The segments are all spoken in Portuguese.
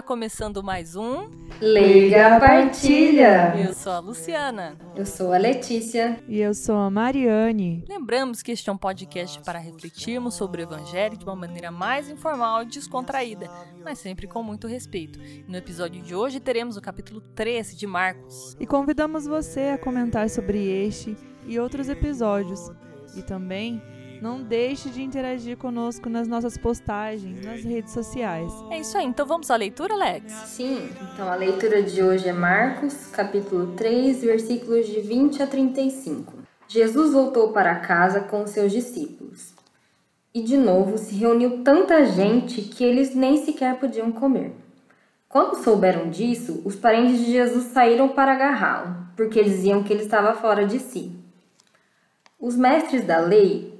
está começando mais um Leiga Partilha. Eu sou a Luciana. Eu sou a Letícia. E eu sou a Mariane. Lembramos que este é um podcast para refletirmos sobre o Evangelho de uma maneira mais informal e descontraída, mas sempre com muito respeito. no episódio de hoje teremos o capítulo 13 de Marcos. E convidamos você a comentar sobre este e outros episódios. E também não deixe de interagir conosco nas nossas postagens, nas redes sociais. É isso aí, então vamos à leitura, Alex? Sim, então a leitura de hoje é Marcos, capítulo 3, versículos de 20 a 35. Jesus voltou para casa com seus discípulos. E de novo se reuniu tanta gente que eles nem sequer podiam comer. Quando souberam disso, os parentes de Jesus saíram para agarrá-lo, porque diziam que ele estava fora de si. Os mestres da lei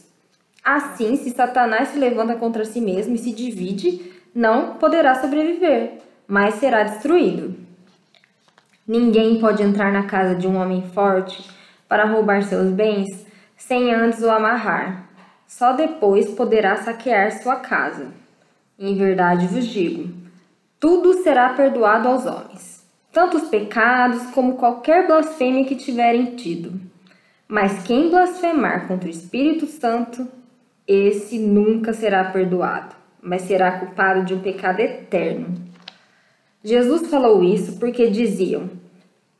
Assim, se Satanás se levanta contra si mesmo e se divide, não poderá sobreviver, mas será destruído. Ninguém pode entrar na casa de um homem forte para roubar seus bens sem antes o amarrar. Só depois poderá saquear sua casa. Em verdade vos digo: tudo será perdoado aos homens, tanto os pecados como qualquer blasfêmia que tiverem tido. Mas quem blasfemar contra o Espírito Santo esse nunca será perdoado, mas será culpado de um pecado eterno. Jesus falou isso porque diziam: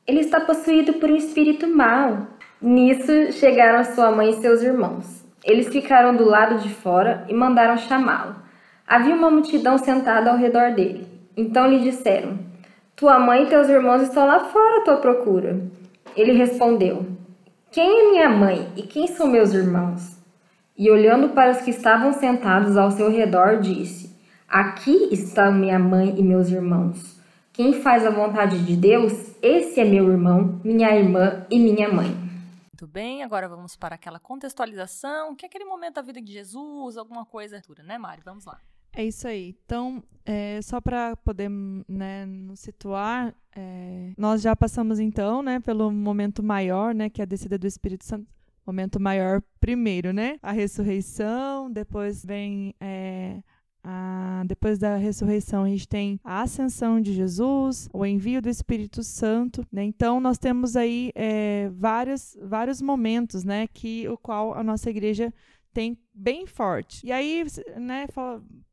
Ele está possuído por um espírito mau. Nisso chegaram sua mãe e seus irmãos. Eles ficaram do lado de fora e mandaram chamá-lo. Havia uma multidão sentada ao redor dele. Então lhe disseram: Tua mãe e teus irmãos estão lá fora à tua procura. Ele respondeu: Quem é minha mãe e quem são meus irmãos? E olhando para os que estavam sentados ao seu redor, disse: Aqui estão minha mãe e meus irmãos. Quem faz a vontade de Deus, esse é meu irmão, minha irmã e minha mãe. Muito bem, agora vamos para aquela contextualização, que é aquele momento da vida de Jesus, alguma coisa, né, Mari? Vamos lá. É isso aí. Então, é, só para poder né, nos situar, é, nós já passamos então, né, pelo momento maior, né, que é a descida do Espírito Santo momento maior primeiro, né? A ressurreição, depois vem é, a, depois da ressurreição, a gente tem a ascensão de Jesus, o envio do Espírito Santo, né? Então, nós temos aí é, vários, vários momentos, né? Que o qual a nossa igreja tem bem forte. E aí, né,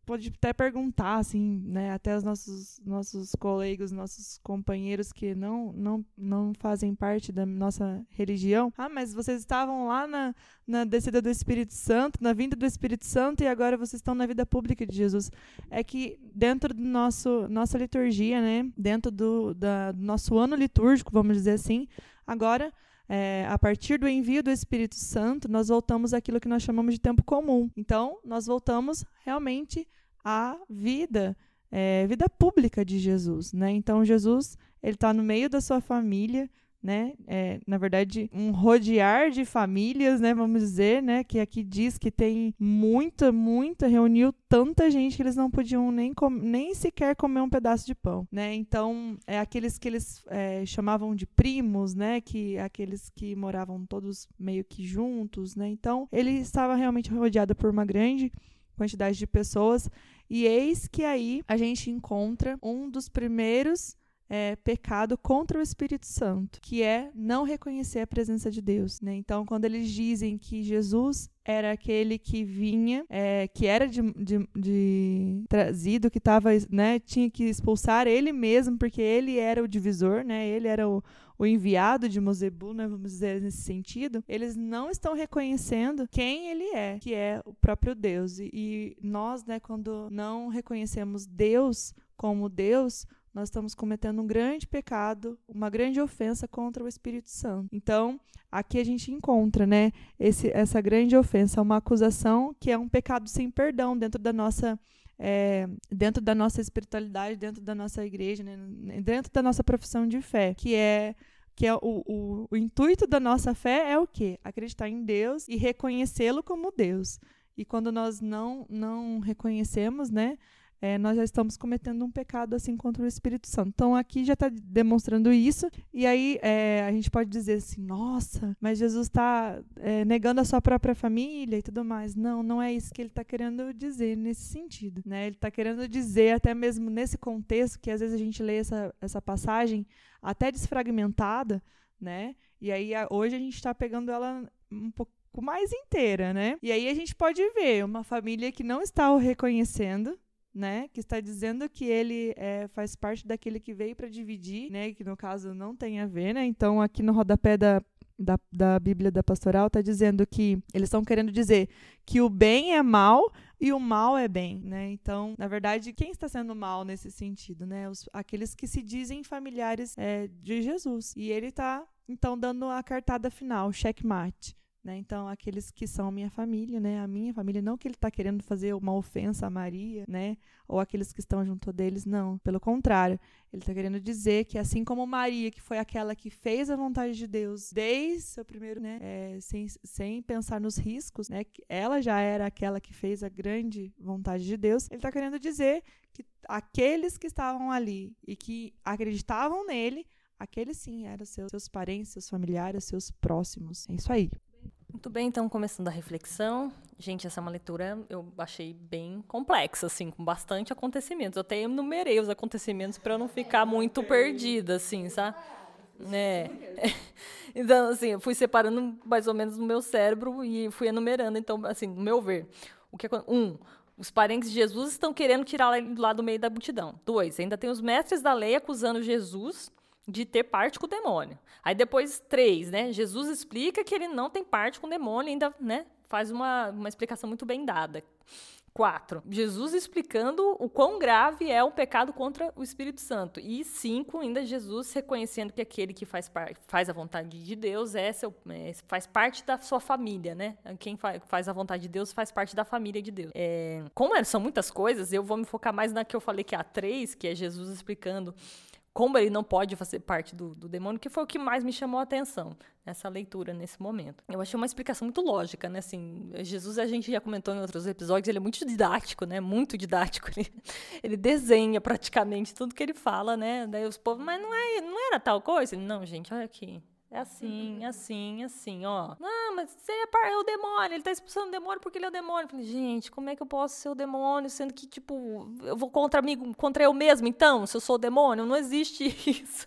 pode até perguntar, assim, né, até os nossos, nossos colegas, nossos companheiros que não, não, não fazem parte da nossa religião. Ah, mas vocês estavam lá na, na descida do Espírito Santo, na vinda do Espírito Santo, e agora vocês estão na vida pública de Jesus. É que dentro do nosso nossa liturgia, né, dentro do, da, nosso ano litúrgico, vamos dizer assim, agora é, a partir do envio do Espírito Santo, nós voltamos àquilo que nós chamamos de tempo comum. Então, nós voltamos realmente à vida, é, vida pública de Jesus. Né? Então, Jesus ele está no meio da sua família, né? É, na verdade, um rodear de famílias, né? Vamos dizer, né? Que aqui diz que tem muita, muita, reuniu tanta gente que eles não podiam nem, nem sequer comer um pedaço de pão, né? Então, é aqueles que eles é, chamavam de primos, né? Que aqueles que moravam todos meio que juntos, né? Então, ele estava realmente rodeado por uma grande quantidade de pessoas. E eis que aí a gente encontra um dos primeiros é, pecado contra o Espírito Santo, que é não reconhecer a presença de Deus. Né? Então, quando eles dizem que Jesus era aquele que vinha, é, que era de, de, de trazido, que tava, né, tinha que expulsar ele mesmo, porque ele era o divisor, né, ele era o, o enviado de Mozebu, né, vamos dizer nesse sentido, eles não estão reconhecendo quem ele é, que é o próprio Deus. E, e nós, né, quando não reconhecemos Deus como Deus, nós estamos cometendo um grande pecado, uma grande ofensa contra o Espírito Santo. Então, aqui a gente encontra, né, esse, essa grande ofensa, uma acusação que é um pecado sem perdão dentro da nossa é, dentro da nossa espiritualidade, dentro da nossa igreja, né, dentro da nossa profissão de fé, que é que é o, o, o intuito da nossa fé é o quê? Acreditar em Deus e reconhecê-lo como Deus. E quando nós não não reconhecemos, né, é, nós já estamos cometendo um pecado assim contra o Espírito Santo. Então aqui já está demonstrando isso. E aí é, a gente pode dizer assim, nossa, mas Jesus está é, negando a sua própria família e tudo mais. Não, não é isso que ele está querendo dizer nesse sentido. Né? Ele está querendo dizer, até mesmo nesse contexto, que às vezes a gente lê essa, essa passagem até desfragmentada, né? E aí hoje a gente está pegando ela um pouco mais inteira, né? E aí a gente pode ver uma família que não está o reconhecendo, né, que está dizendo que ele é, faz parte daquele que veio para dividir, né, que no caso não tem a ver, né, então aqui no rodapé da, da, da Bíblia da Pastoral está dizendo que eles estão querendo dizer que o bem é mal e o mal é bem, né? Então, na verdade, quem está sendo mal nesse sentido, né? Os, aqueles que se dizem familiares é, de Jesus. E ele está, então, dando a cartada final, checkmate. Né? Então, aqueles que são minha família, né? A minha família, não que ele está querendo fazer uma ofensa a Maria, né? Ou aqueles que estão junto deles, não. Pelo contrário, ele está querendo dizer que assim como Maria, que foi aquela que fez a vontade de Deus desde seu primeiro, né? É, sem, sem pensar nos riscos, né? Ela já era aquela que fez a grande vontade de Deus. Ele está querendo dizer que aqueles que estavam ali e que acreditavam nele, aqueles sim eram seus, seus parentes, seus familiares, seus próximos. É isso aí. Muito bem, então começando a reflexão. Gente, essa é uma leitura eu achei bem complexa, assim, com bastante acontecimentos. Eu até enumerei os acontecimentos para não ficar muito perdida, assim, sabe? É. Então, assim, eu fui separando mais ou menos no meu cérebro e fui enumerando, então, assim, no meu ver. O que um, os parentes de Jesus estão querendo tirar ele lá do meio da multidão. Dois, ainda tem os mestres da lei acusando Jesus de ter parte com o demônio. Aí depois, três, né? Jesus explica que ele não tem parte com o demônio, ainda, né? Faz uma, uma explicação muito bem dada. Quatro, Jesus explicando o quão grave é o pecado contra o Espírito Santo. E cinco, ainda Jesus reconhecendo que aquele que faz, faz a vontade de Deus é seu, é, faz parte da sua família, né? Quem fa faz a vontade de Deus faz parte da família de Deus. É, como é, são muitas coisas, eu vou me focar mais na que eu falei que é a três, que é Jesus explicando como ele não pode fazer parte do, do demônio, que foi o que mais me chamou a atenção nessa leitura, nesse momento. Eu achei uma explicação muito lógica, né? Assim, Jesus, a gente já comentou em outros episódios, ele é muito didático, né? Muito didático. Ele, ele desenha praticamente tudo que ele fala, né? Daí os povos, mas não, é, não era tal coisa? Não, gente, olha aqui. É assim, assim, assim, ó. Não, mas você é, é, o demônio, ele tá expulsando o demônio porque ele é o demônio. Falei, gente, como é que eu posso ser o demônio, sendo que, tipo, eu vou contra mim, contra eu mesmo, então, se eu sou o demônio? Não existe isso.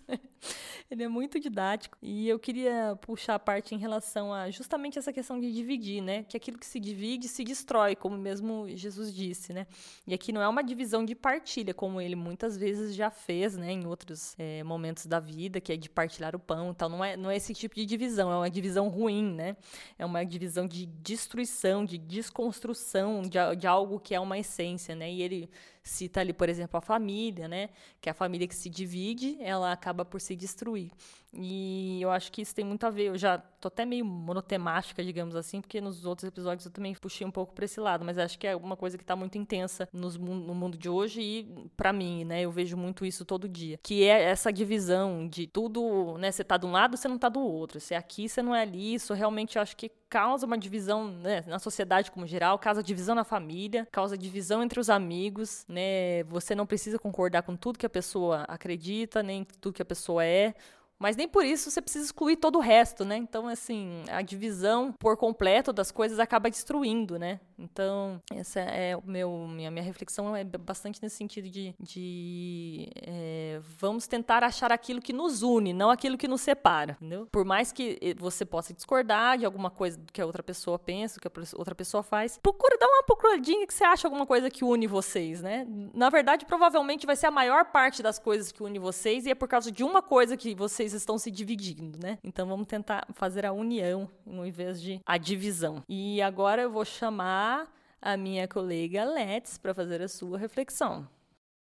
Ele é muito didático. E eu queria puxar a parte em relação a justamente essa questão de dividir, né? Que aquilo que se divide se destrói, como mesmo Jesus disse, né? E aqui não é uma divisão de partilha, como ele muitas vezes já fez, né? Em outros é, momentos da vida, que é de partilhar o pão e tal. Não é, não é esse tipo de divisão, é uma divisão ruim, né? É uma divisão de destruição, de desconstrução de, de algo que é uma essência, né? E ele cita ali, por exemplo, a família, né? Que é a família que se divide, ela acaba por se destruir. E eu acho que isso tem muito a ver. Eu já tô até meio monotemática, digamos assim, porque nos outros episódios eu também puxei um pouco para esse lado, mas acho que é uma coisa que está muito intensa nos, no mundo de hoje e para mim, né? Eu vejo muito isso todo dia, que é essa divisão de tudo, né? Você tá de um lado, você não tá do outro. Você é aqui, você não é ali. Isso realmente eu acho que causa uma divisão né, na sociedade como geral, causa divisão na família, causa divisão entre os amigos, né? Você não precisa concordar com tudo que a pessoa acredita, nem tudo que a pessoa é. Mas nem por isso você precisa excluir todo o resto, né? Então, assim, a divisão por completo das coisas acaba destruindo, né? Então, essa é o meu, minha, minha reflexão é bastante nesse sentido de, de é, vamos tentar achar aquilo que nos une, não aquilo que nos separa, entendeu? Por mais que você possa discordar de alguma coisa que a outra pessoa pensa, que a outra pessoa faz, procura dar uma procuradinha que você acha alguma coisa que une vocês, né? Na verdade, provavelmente vai ser a maior parte das coisas que une vocês e é por causa de uma coisa que vocês estão se dividindo, né? Então, vamos tentar fazer a união em vez de a divisão. E agora eu vou chamar a minha colega Let's para fazer a sua reflexão.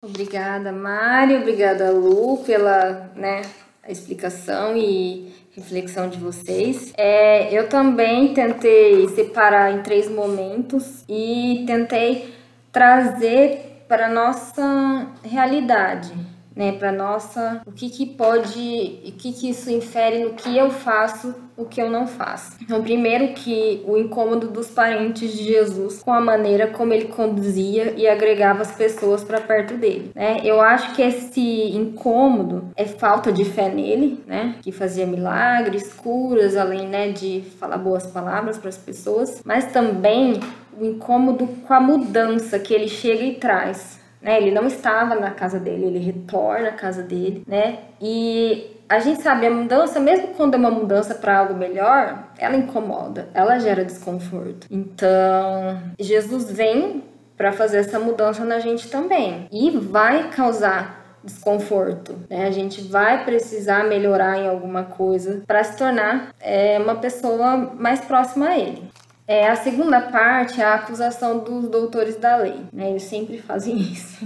Obrigada, Mário. Obrigada, Lu, pela né, explicação e reflexão de vocês. É, eu também tentei separar em três momentos e tentei trazer para nossa realidade, né, para nossa, o que que pode, o que que isso infere no que eu faço, o que eu não faço. Então, primeiro que o incômodo dos parentes de Jesus com a maneira como ele conduzia e agregava as pessoas para perto dele, né? Eu acho que esse incômodo é falta de fé nele, né, que fazia milagres, curas, além, né, de falar boas palavras para as pessoas, mas também o incômodo com a mudança que ele chega e traz né? Ele não estava na casa dele, ele retorna à casa dele, né? E a gente sabe, a mudança, mesmo quando é uma mudança para algo melhor, ela incomoda, ela gera desconforto. Então, Jesus vem para fazer essa mudança na gente também e vai causar desconforto, né? A gente vai precisar melhorar em alguma coisa para se tornar é, uma pessoa mais próxima a Ele. É, a segunda parte é a acusação dos doutores da lei. Né? Eles sempre fazem isso.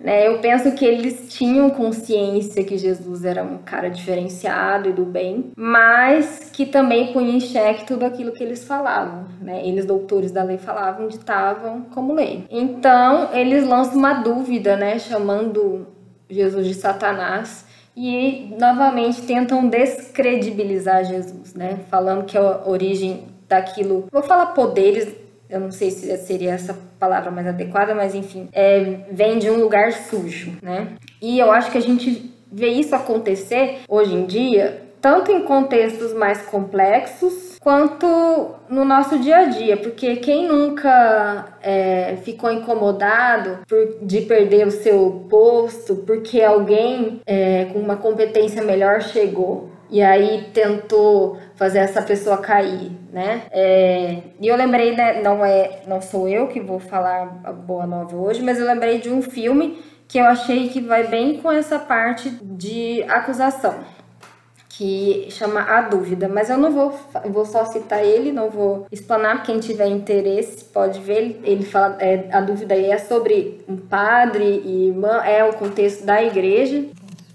né? Eu penso que eles tinham consciência que Jesus era um cara diferenciado e do bem, mas que também punha em xeque tudo aquilo que eles falavam. Né? Eles, doutores da lei, falavam, ditavam como lei. Então, eles lançam uma dúvida, né? chamando Jesus de Satanás e novamente tentam descredibilizar Jesus, né? Falando que a origem daquilo. Vou falar poderes, eu não sei se seria essa palavra mais adequada, mas enfim, é, vem de um lugar sujo, né? E eu acho que a gente vê isso acontecer hoje em dia, tanto em contextos mais complexos quanto no nosso dia a dia, porque quem nunca é, ficou incomodado por, de perder o seu posto porque alguém é, com uma competência melhor chegou e aí tentou fazer essa pessoa cair, né? É, e eu lembrei, né, não é, não sou eu que vou falar a boa nova hoje, mas eu lembrei de um filme que eu achei que vai bem com essa parte de acusação, que chama A Dúvida, mas eu não vou, vou só citar ele, não vou explanar, quem tiver interesse pode ver, ele fala, é, a dúvida aí é sobre um padre e irmã, é o contexto da igreja,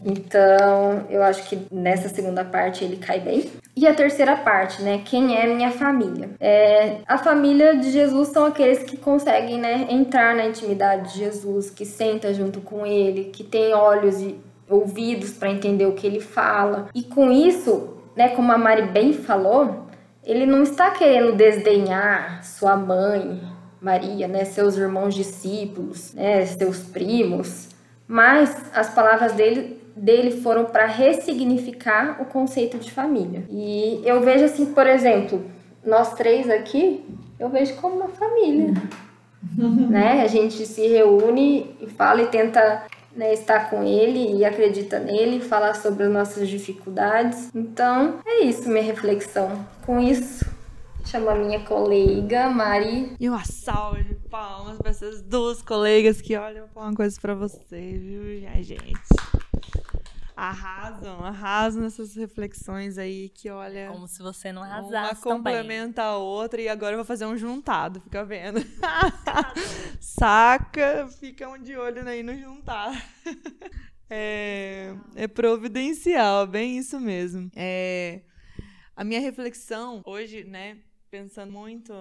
então, eu acho que nessa segunda parte ele cai bem. E a terceira parte, né? Quem é minha família? É, a família de Jesus são aqueles que conseguem, né, entrar na intimidade de Jesus, que senta junto com ele, que tem olhos e ouvidos para entender o que ele fala. E com isso, né, como a Mari bem falou, ele não está querendo desdenhar sua mãe, Maria, né, seus irmãos discípulos, né, seus primos, mas as palavras dele dele foram para ressignificar o conceito de família. E eu vejo assim, por exemplo, nós três aqui, eu vejo como uma família. Né? A gente se reúne e fala e tenta né, estar com ele e acredita nele, falar sobre as nossas dificuldades. Então, é isso minha reflexão. Com isso, chamo a minha colega Mari. E uma salva de palmas para essas duas colegas que olham uma coisa para vocês, viu, Ai, gente? Arrasam, arrasam nessas reflexões aí que olha. Como se você não arrasasse. Uma complementa também. a outra e agora eu vou fazer um juntado, fica vendo. Saca, ficam de olho aí no juntar. É, é providencial, bem isso mesmo. É, a minha reflexão hoje, né, pensando muito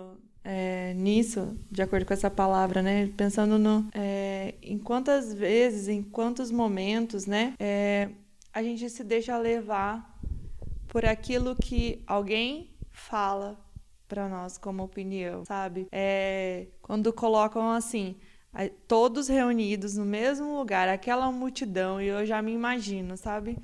é, nisso, de acordo com essa palavra, né? Pensando no, é, em quantas vezes, em quantos momentos, né? É, a gente se deixa levar por aquilo que alguém fala para nós como opinião, sabe? É, quando colocam assim, todos reunidos no mesmo lugar, aquela multidão, e eu já me imagino, sabe?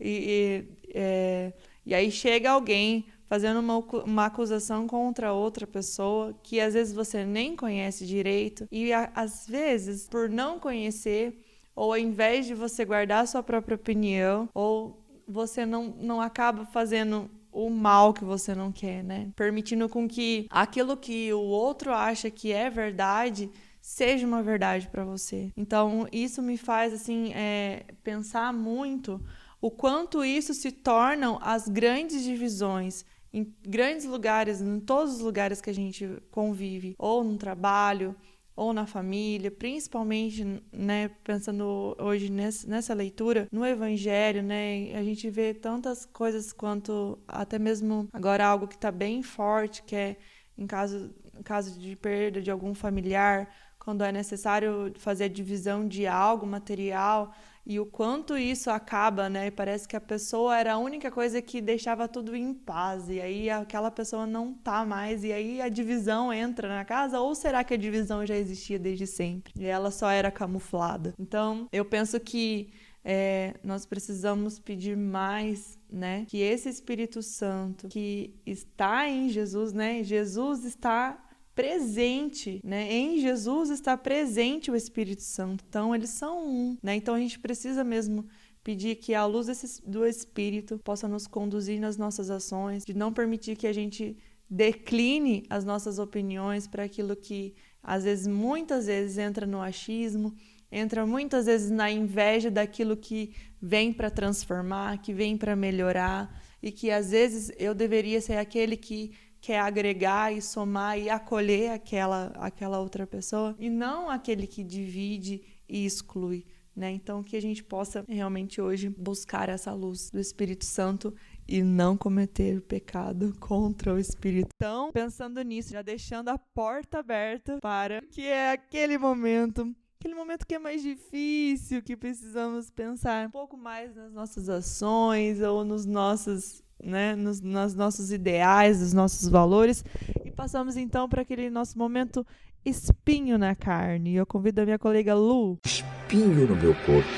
E, e, é, e aí chega alguém fazendo uma, uma acusação contra outra pessoa que às vezes você nem conhece direito, e a, às vezes, por não conhecer, ou ao invés de você guardar sua própria opinião, ou você não, não acaba fazendo o mal que você não quer, né? Permitindo com que aquilo que o outro acha que é verdade seja uma verdade para você. Então isso me faz assim é, pensar muito o quanto isso se tornam as grandes divisões em grandes lugares, em todos os lugares que a gente convive, ou no trabalho, ou na família, principalmente, né, pensando hoje nessa, leitura, no Evangelho, né, a gente vê tantas coisas quanto até mesmo agora algo que está bem forte, que é em caso caso de perda de algum familiar, quando é necessário fazer divisão de algo material e o quanto isso acaba, né? Parece que a pessoa era a única coisa que deixava tudo em paz e aí aquela pessoa não tá mais e aí a divisão entra na casa ou será que a divisão já existia desde sempre e ela só era camuflada? Então, eu penso que é, nós precisamos pedir mais, né? Que esse Espírito Santo que está em Jesus, né? Jesus está presente, né? Em Jesus está presente o Espírito Santo. Então eles são um, né? Então a gente precisa mesmo pedir que a luz desse, do Espírito possa nos conduzir nas nossas ações, de não permitir que a gente decline as nossas opiniões para aquilo que às vezes, muitas vezes entra no achismo, entra muitas vezes na inveja daquilo que vem para transformar, que vem para melhorar e que às vezes eu deveria ser aquele que quer agregar e somar e acolher aquela aquela outra pessoa e não aquele que divide e exclui. Né? Então, que a gente possa realmente hoje buscar essa luz do Espírito Santo e não cometer pecado contra o Espírito. Então, pensando nisso, já deixando a porta aberta para que é aquele momento aquele momento que é mais difícil, que precisamos pensar um pouco mais nas nossas ações ou nos nossos, né, nos, nos nossos ideais, nos nossos valores. E passamos então para aquele nosso momento espinho na carne. Eu convido a minha colega Lu. Espinho no meu corpo.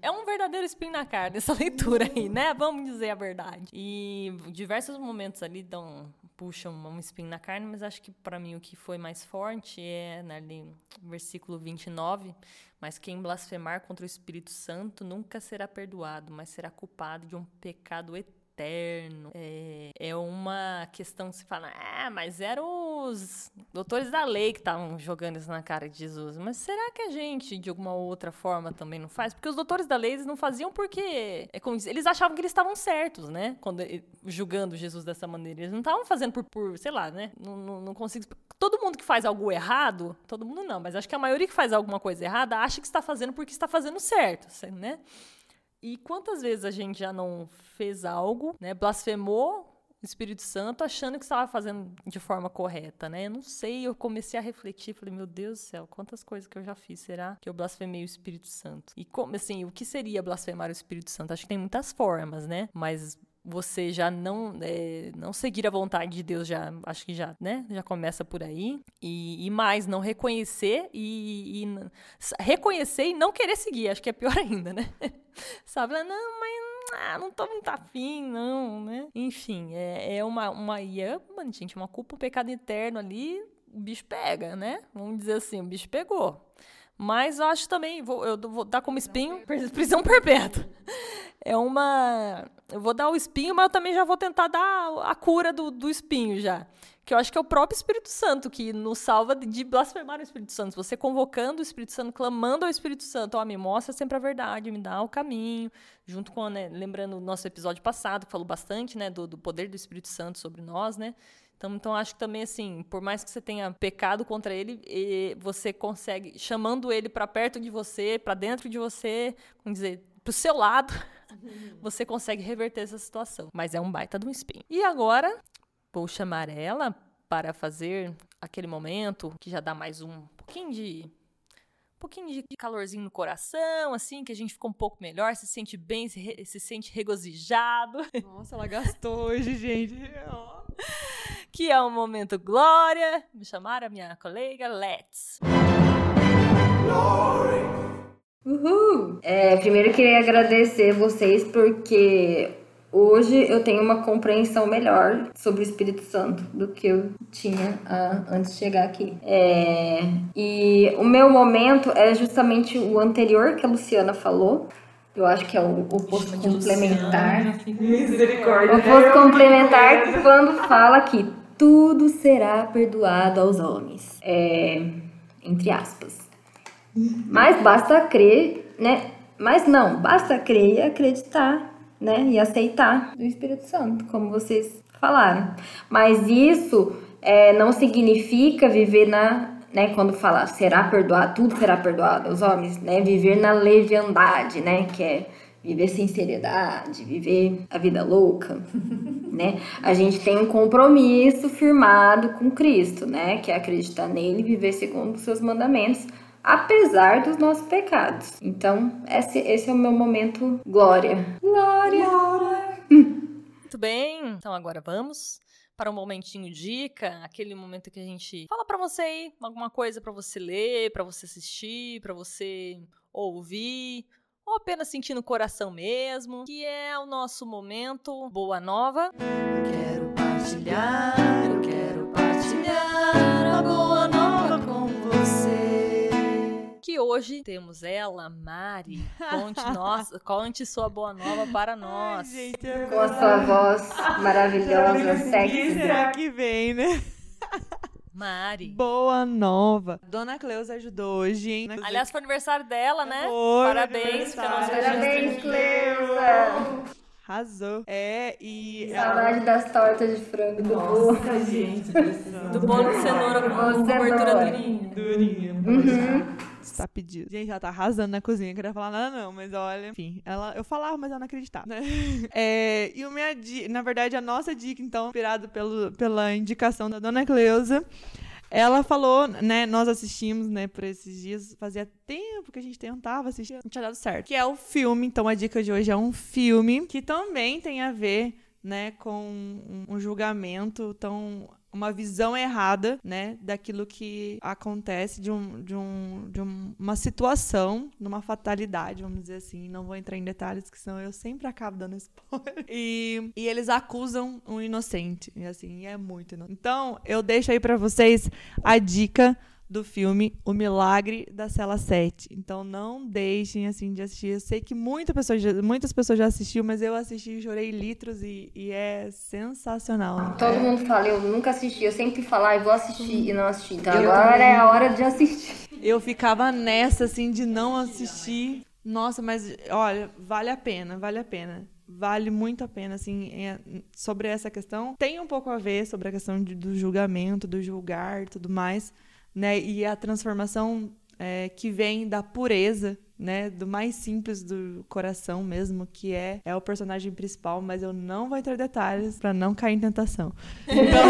É um verdadeiro espinho na carne essa leitura aí, né? Vamos dizer a verdade. E diversos momentos ali dão puxa um espinho na carne, mas acho que para mim o que foi mais forte é né, versículo 29, mas quem blasfemar contra o Espírito Santo nunca será perdoado, mas será culpado de um pecado eterno eterno. É, é uma questão que se fala, ah, mas eram os doutores da lei que estavam jogando isso na cara de Jesus. Mas será que a gente, de alguma outra forma, também não faz? Porque os doutores da lei eles não faziam porque, é como eles achavam que eles estavam certos, né? Quando julgando Jesus dessa maneira. Eles não estavam fazendo por, por, sei lá, né? Não, não, não consigo. Todo mundo que faz algo errado, todo mundo não, mas acho que a maioria que faz alguma coisa errada acha que está fazendo porque está fazendo certo, né? E quantas vezes a gente já não fez algo, né, blasfemou o Espírito Santo achando que estava fazendo de forma correta, né? Eu não sei, eu comecei a refletir, falei, meu Deus do céu, quantas coisas que eu já fiz, será que eu blasfemei o Espírito Santo? E como assim, o que seria blasfemar o Espírito Santo? Acho que tem muitas formas, né? Mas você já não é, não seguir a vontade de Deus já acho que já né já começa por aí. E, e mais não reconhecer e, e, reconhecer e não querer seguir acho que é pior ainda né? Sabe não mas ah, não tô muito afim não né? Enfim é, é uma uma é, mano, gente uma culpa um pecado eterno ali o bicho pega né? Vamos dizer assim o bicho pegou. Mas eu acho também vou eu vou dar como espinho prisão perpétua. É uma. Eu vou dar o espinho, mas eu também já vou tentar dar a cura do, do espinho já. Que eu acho que é o próprio Espírito Santo que nos salva de blasfemar o Espírito Santo. Você convocando o Espírito Santo, clamando ao Espírito Santo, ó, oh, me mostra sempre a verdade, me dá o caminho. Junto com, né, lembrando o nosso episódio passado, que falou bastante, né, do, do poder do Espírito Santo sobre nós, né? Então, então acho que também assim, por mais que você tenha pecado contra ele, você consegue chamando ele para perto de você, para dentro de você, vamos dizer, pro seu lado, você consegue reverter essa situação. Mas é um baita de um espinho. E agora, vou chamar ela para fazer aquele momento que já dá mais um pouquinho de um pouquinho de calorzinho no coração, assim, que a gente ficou um pouco melhor, se sente bem, se, re, se sente regozijado. Nossa, ela gastou hoje, gente. que é o momento glória. Me chamaram a minha colega Let's. Glory. Uhul! É, primeiro eu queria agradecer vocês porque hoje eu tenho uma compreensão melhor sobre o Espírito Santo do que eu tinha ah, antes de chegar aqui. É, e o meu momento é justamente o anterior que a Luciana falou. Eu acho que é o, o posto complementar. Misericórdia. O posto complementar que quando fala que tudo será perdoado aos homens. É, entre aspas. Mas basta crer, né? Mas não, basta crer e acreditar, né? E aceitar o Espírito Santo, como vocês falaram. Mas isso é, não significa viver na, né? Quando fala será perdoado, tudo será perdoado aos homens, né? Viver na leviandade, né? Que é viver sem seriedade, viver a vida louca, né? A gente tem um compromisso firmado com Cristo, né? Que é acreditar nele e viver segundo os seus mandamentos, apesar dos nossos pecados. Então, esse, esse é o meu momento glória. Glória! Muito bem, então agora vamos para um momentinho dica, aquele momento que a gente fala para você aí alguma coisa para você ler, para você assistir, para você ouvir, ou apenas sentir no coração mesmo, que é o nosso momento Boa Nova. Quero partilhar, hoje temos ela, Mari. Conte, nossa, conte sua boa nova para nós. Ai, gente, eu... Com a sua voz maravilhosa, sexy. Será que vem, né? Mari. Boa nova. Dona Cleusa ajudou hoje, hein? Aliás, foi aniversário dela, né? Foi, Parabéns, Parabéns, Cleusa! Arrasou. É, e. Saudade das tortas de frango do bolo. Do bolo de cenoura com de cobertura durinha. Durinha. Uhum. Está pedido. Gente, ela tá arrasando na cozinha. Não queria falar nada, não, mas olha. Enfim, ela, eu falava, mas ela não acreditava. Né? É, e o minha na verdade, a nossa dica, então, inspirado pelo, pela indicação da dona Cleusa. Ela falou, né? Nós assistimos, né, por esses dias. Fazia tempo que a gente tentava assistir, não tinha dado certo. Que é o filme. Então, a dica de hoje é um filme que também tem a ver, né, com um julgamento tão uma visão errada, né, daquilo que acontece de, um, de, um, de um- uma situação, numa fatalidade, vamos dizer assim. Não vou entrar em detalhes, que senão eu sempre acabo dando spoiler. E, e eles acusam um inocente, e assim, é muito inocente. Então, eu deixo aí pra vocês a dica do filme O Milagre da Cela 7. Então não deixem assim de assistir. Eu sei que muita pessoa já- muitas pessoas já assistiu, mas eu assisti e chorei litros e, e é sensacional. Todo mundo fala, eu nunca assisti, eu sempre falo, ah, eu vou assistir e não assisti. Então Eu agora também. é a hora de assistir. Eu ficava nessa, assim, de não assistir. Nossa, mas olha, vale a pena, vale a pena. Vale muito a pena, assim, é, sobre essa questão. Tem um pouco a ver sobre a questão de- do julgamento, do julgar e tudo mais, né? E a transformação é, que vem da pureza, né? Do mais simples do coração mesmo, que é, é o personagem principal, mas eu não vou entrar em detalhes pra não cair em tentação. Então,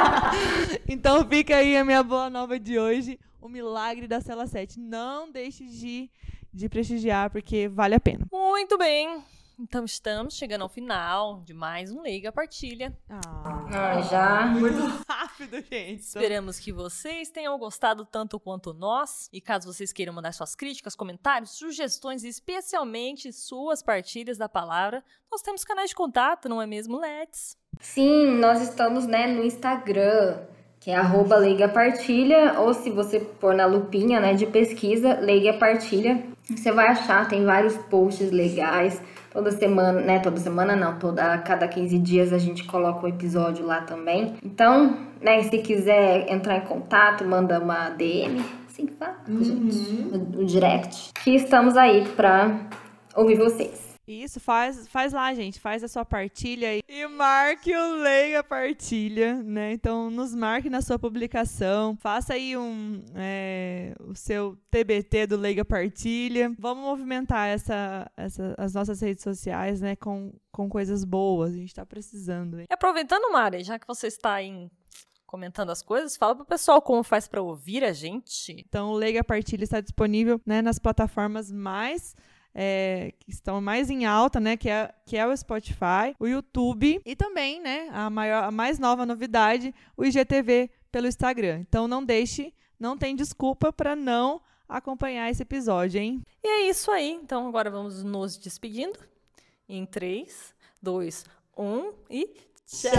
então fica aí a minha boa nova de hoje, o milagre da cela 7. Não deixe de, de prestigiar, porque vale a pena. Muito bem. Então estamos chegando ao final de mais um Leiga Partilha. Ah, Ah, já. muito rápido, gente. Esperamos que vocês tenham gostado tanto quanto nós. E caso vocês queiram mandar suas críticas, comentários, sugestões e especialmente suas partilhas da palavra, nós temos canais de contato, não é mesmo, Let's? Sim, nós estamos né, no Instagram, que é arroba Leiga Partilha, ou se você pôr na lupinha né, de pesquisa, Leiga Partilha, você vai achar, tem vários posts legais. Toda semana, né? Toda semana não, toda, a cada 15 dias a gente coloca um episódio lá também. Então, né, se quiser entrar em contato, manda uma DM, assim que fala, gente, o, o direct. Que estamos aí pra ouvir vocês. Isso, faz, faz lá, gente. Faz a sua partilha aí. E marque o Leiga Partilha, né? Então, nos marque na sua publicação. Faça aí um, é, o seu TBT do Leiga Partilha. Vamos movimentar essa, essa, as nossas redes sociais, né? Com, com coisas boas. A gente tá precisando, hein? E aproveitando, Mari, já que você está aí comentando as coisas, fala pro pessoal como faz pra ouvir a gente. Então, o Leiga Partilha está disponível né, nas plataformas mais é, que estão mais em alta, né? Que é, que é o Spotify, o YouTube e também, né? A, maior, a mais nova novidade, o IGTV pelo Instagram. Então não deixe, não tem desculpa para não acompanhar esse episódio, hein? E é isso aí. Então agora vamos nos despedindo. Em 3, 2, 1 e Tchau!